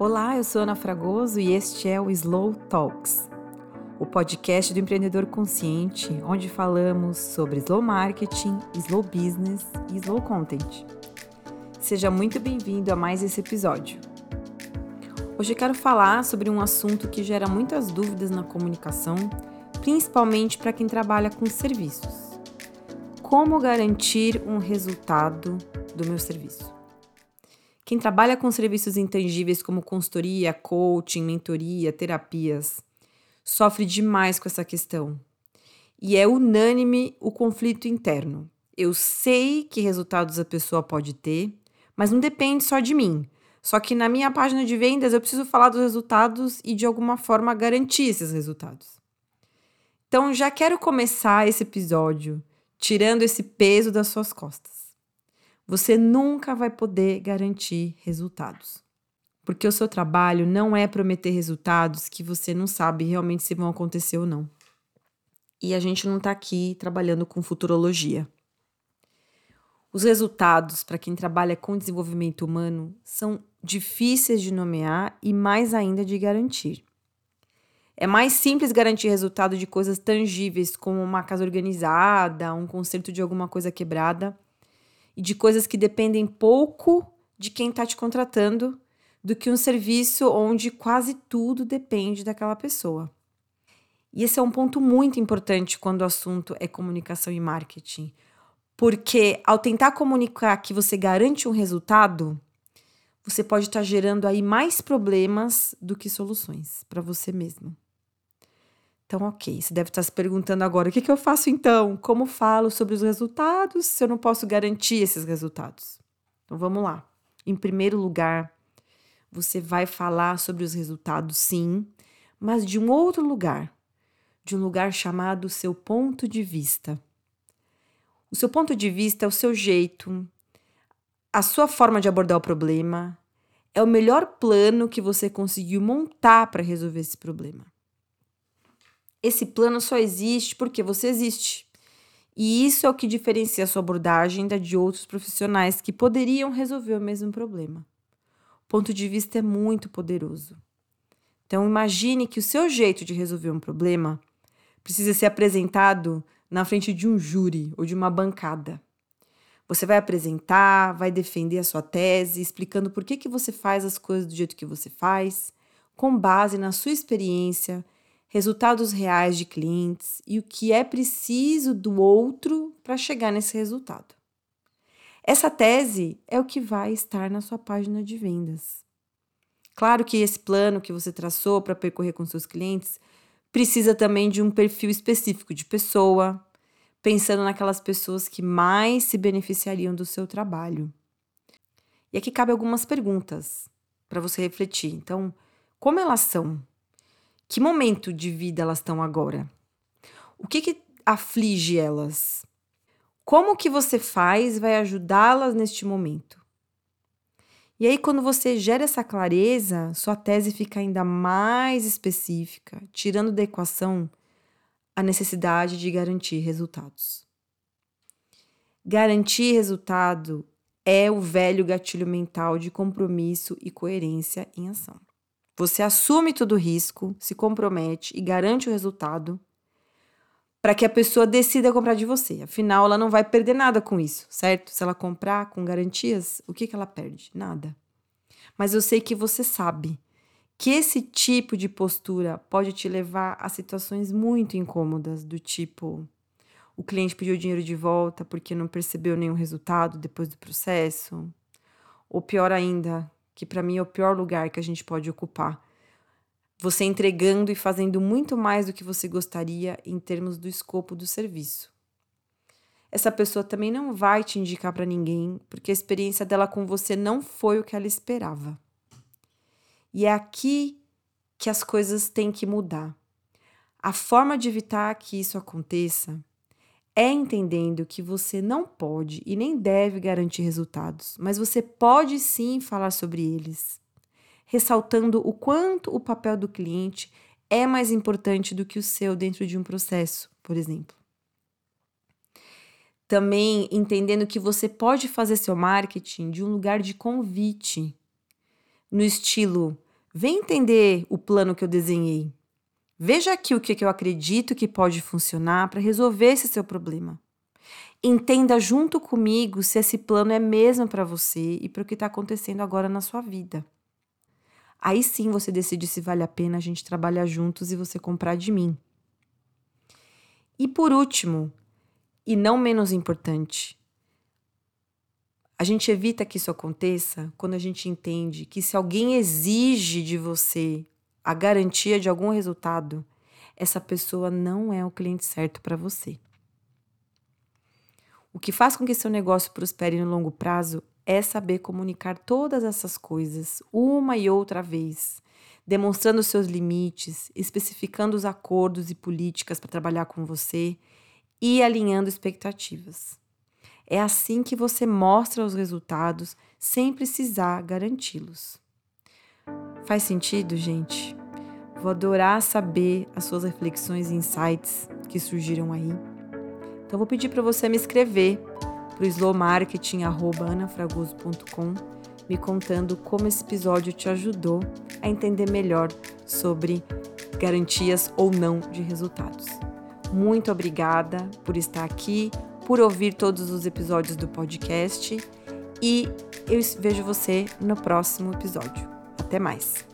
Olá, eu sou Ana Fragoso e este é o Slow Talks, o podcast do empreendedor consciente, onde falamos sobre slow marketing, slow business e slow content. Seja muito bem-vindo a mais esse episódio. Hoje eu quero falar sobre um assunto que gera muitas dúvidas na comunicação, principalmente para quem trabalha com serviços. Como garantir um resultado do meu serviço? Quem trabalha com serviços intangíveis como consultoria, coaching, mentoria, terapias, sofre demais com essa questão. E é unânime o conflito interno. Eu sei que resultados a pessoa pode ter, mas não depende só de mim. Só que na minha página de vendas eu preciso falar dos resultados e de alguma forma garantir esses resultados. Então já quero começar esse episódio tirando esse peso das suas costas você nunca vai poder garantir resultados. Porque o seu trabalho não é prometer resultados que você não sabe realmente se vão acontecer ou não. E a gente não está aqui trabalhando com futurologia. Os resultados, para quem trabalha com desenvolvimento humano, são difíceis de nomear e mais ainda de garantir. É mais simples garantir resultado de coisas tangíveis, como uma casa organizada, um conserto de alguma coisa quebrada, e de coisas que dependem pouco de quem está te contratando do que um serviço onde quase tudo depende daquela pessoa. E esse é um ponto muito importante quando o assunto é comunicação e marketing. Porque ao tentar comunicar que você garante um resultado, você pode estar tá gerando aí mais problemas do que soluções para você mesmo. Então, ok, você deve estar se perguntando agora: o que, que eu faço então? Como falo sobre os resultados se eu não posso garantir esses resultados? Então, vamos lá. Em primeiro lugar, você vai falar sobre os resultados, sim, mas de um outro lugar, de um lugar chamado seu ponto de vista. O seu ponto de vista é o seu jeito, a sua forma de abordar o problema, é o melhor plano que você conseguiu montar para resolver esse problema. Esse plano só existe porque você existe. E isso é o que diferencia a sua abordagem da de outros profissionais que poderiam resolver o mesmo problema. O ponto de vista é muito poderoso. Então, imagine que o seu jeito de resolver um problema precisa ser apresentado na frente de um júri ou de uma bancada. Você vai apresentar, vai defender a sua tese, explicando por que, que você faz as coisas do jeito que você faz, com base na sua experiência resultados reais de clientes e o que é preciso do outro para chegar nesse resultado. Essa tese é o que vai estar na sua página de vendas. Claro que esse plano que você traçou para percorrer com seus clientes precisa também de um perfil específico de pessoa, pensando naquelas pessoas que mais se beneficiariam do seu trabalho. E aqui cabe algumas perguntas para você refletir. Então, como elas são? Que momento de vida elas estão agora? O que, que aflige elas? Como que você faz vai ajudá-las neste momento? E aí, quando você gera essa clareza, sua tese fica ainda mais específica, tirando da equação a necessidade de garantir resultados. Garantir resultado é o velho gatilho mental de compromisso e coerência em ação. Você assume todo o risco, se compromete e garante o resultado para que a pessoa decida comprar de você. Afinal, ela não vai perder nada com isso, certo? Se ela comprar com garantias, o que, que ela perde? Nada. Mas eu sei que você sabe que esse tipo de postura pode te levar a situações muito incômodas, do tipo o cliente pediu dinheiro de volta porque não percebeu nenhum resultado depois do processo, ou pior ainda, que para mim é o pior lugar que a gente pode ocupar. Você entregando e fazendo muito mais do que você gostaria em termos do escopo do serviço. Essa pessoa também não vai te indicar para ninguém, porque a experiência dela com você não foi o que ela esperava. E é aqui que as coisas têm que mudar. A forma de evitar que isso aconteça é entendendo que você não pode e nem deve garantir resultados, mas você pode sim falar sobre eles, ressaltando o quanto o papel do cliente é mais importante do que o seu dentro de um processo, por exemplo. Também entendendo que você pode fazer seu marketing de um lugar de convite, no estilo Vem entender o plano que eu desenhei. Veja aqui o que eu acredito que pode funcionar para resolver esse seu problema. Entenda junto comigo se esse plano é mesmo para você e para o que está acontecendo agora na sua vida. Aí sim você decide se vale a pena a gente trabalhar juntos e você comprar de mim. E por último, e não menos importante, a gente evita que isso aconteça quando a gente entende que se alguém exige de você a garantia de algum resultado, essa pessoa não é o cliente certo para você. O que faz com que seu negócio prospere no longo prazo é saber comunicar todas essas coisas uma e outra vez, demonstrando seus limites, especificando os acordos e políticas para trabalhar com você e alinhando expectativas. É assim que você mostra os resultados sem precisar garanti-los. Faz sentido, gente? Vou adorar saber as suas reflexões e insights que surgiram aí. Então vou pedir para você me escrever para o slowmarketing@anafragoso.com, me contando como esse episódio te ajudou a entender melhor sobre garantias ou não de resultados. Muito obrigada por estar aqui por ouvir todos os episódios do podcast e eu vejo você no próximo episódio. Até mais!